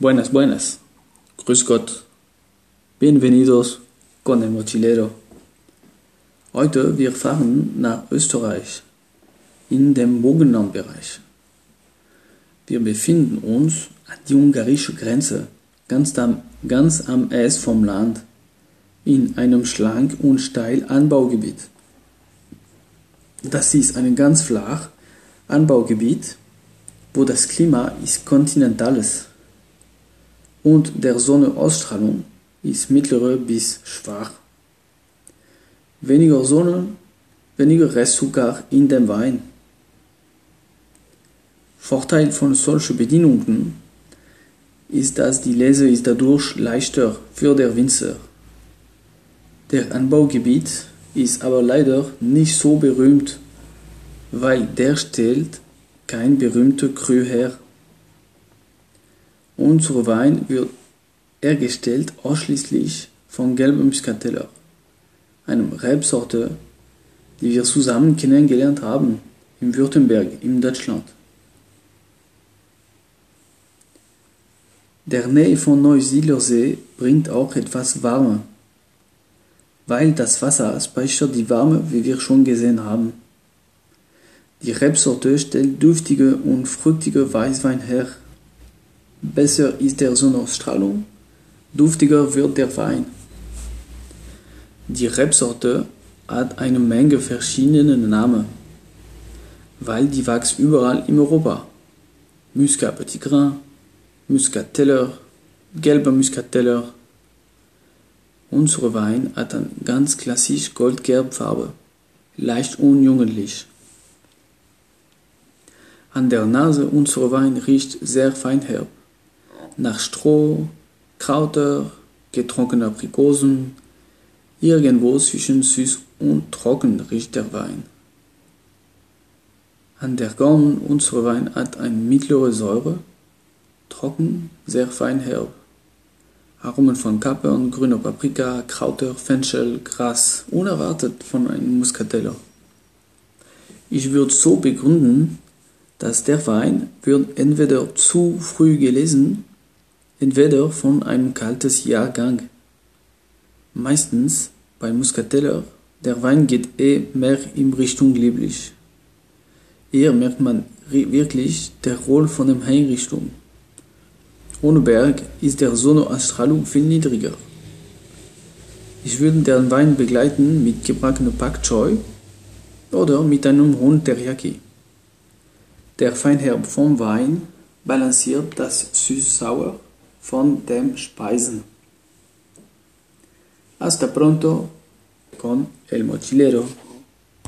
Buenas, buenas. Grüß Gott. Bienvenidos con el mochilero. Heute wir fahren nach Österreich in dem Burgenlandbereich. Wir befinden uns an die ungarische Grenze, ganz am, ganz am Ess vom Land, in einem schlank und steil Anbaugebiet. Das ist ein ganz flach Anbaugebiet, wo das Klima ist kontinentales und der Sonnenausstrahlung ist mittlere bis schwach. Weniger Sonne, weniger Restzucker in dem Wein. Vorteil von solchen Bedingungen ist, dass die Lese ist dadurch leichter für der Winzer. Der Anbaugebiet ist aber leider nicht so berühmt, weil der stellt kein berühmter Cru her. Unser Wein wird hergestellt ausschließlich von gelbem Muscateller, einem Rebsorte, die wir zusammen kennengelernt haben in Württemberg in Deutschland. Der Nähe von Neusiedlersee bringt auch etwas Warme, weil das Wasser speichert die Wärme, wie wir schon gesehen haben. Die Rebsorte stellt duftige und fruchtige Weißwein her. Besser ist der Sonnenausstrahlung, duftiger wird der Wein. Die Rebsorte hat eine Menge verschiedener Namen, weil die wächst überall in Europa. Muscat Petit Grain, Muscateller, gelber Muscateller. Unser Wein hat eine ganz klassisch goldgelbe Farbe, leicht unjugendlich. An der Nase unser Wein riecht sehr fein herb nach Stroh, Krauter, getrocknete Aprikosen, irgendwo zwischen süß und trocken riecht der Wein. An der Gaumen unser Wein hat eine mittlere Säure, trocken, sehr fein herb. Aromen von Kapern, grüner Paprika, Krauter, Fenchel, Gras, unerwartet von einem Muscateller. Ich würde so begründen, dass der Wein wird entweder zu früh gelesen entweder von einem kaltes Jahrgang. Meistens bei Muscateller, der Wein geht eh mehr in Richtung lieblich. Hier merkt man wirklich der Roll von der Einrichtung. Ohne Berg ist der Sonnenausstrahlung viel niedriger. Ich würde den Wein begleiten mit gebackenem Pak Choi oder mit einem Hund Teriyaki. Der Feinherb vom Wein balanciert das Süß-Sauer von dem Speisen. Hasta pronto con el mochilero.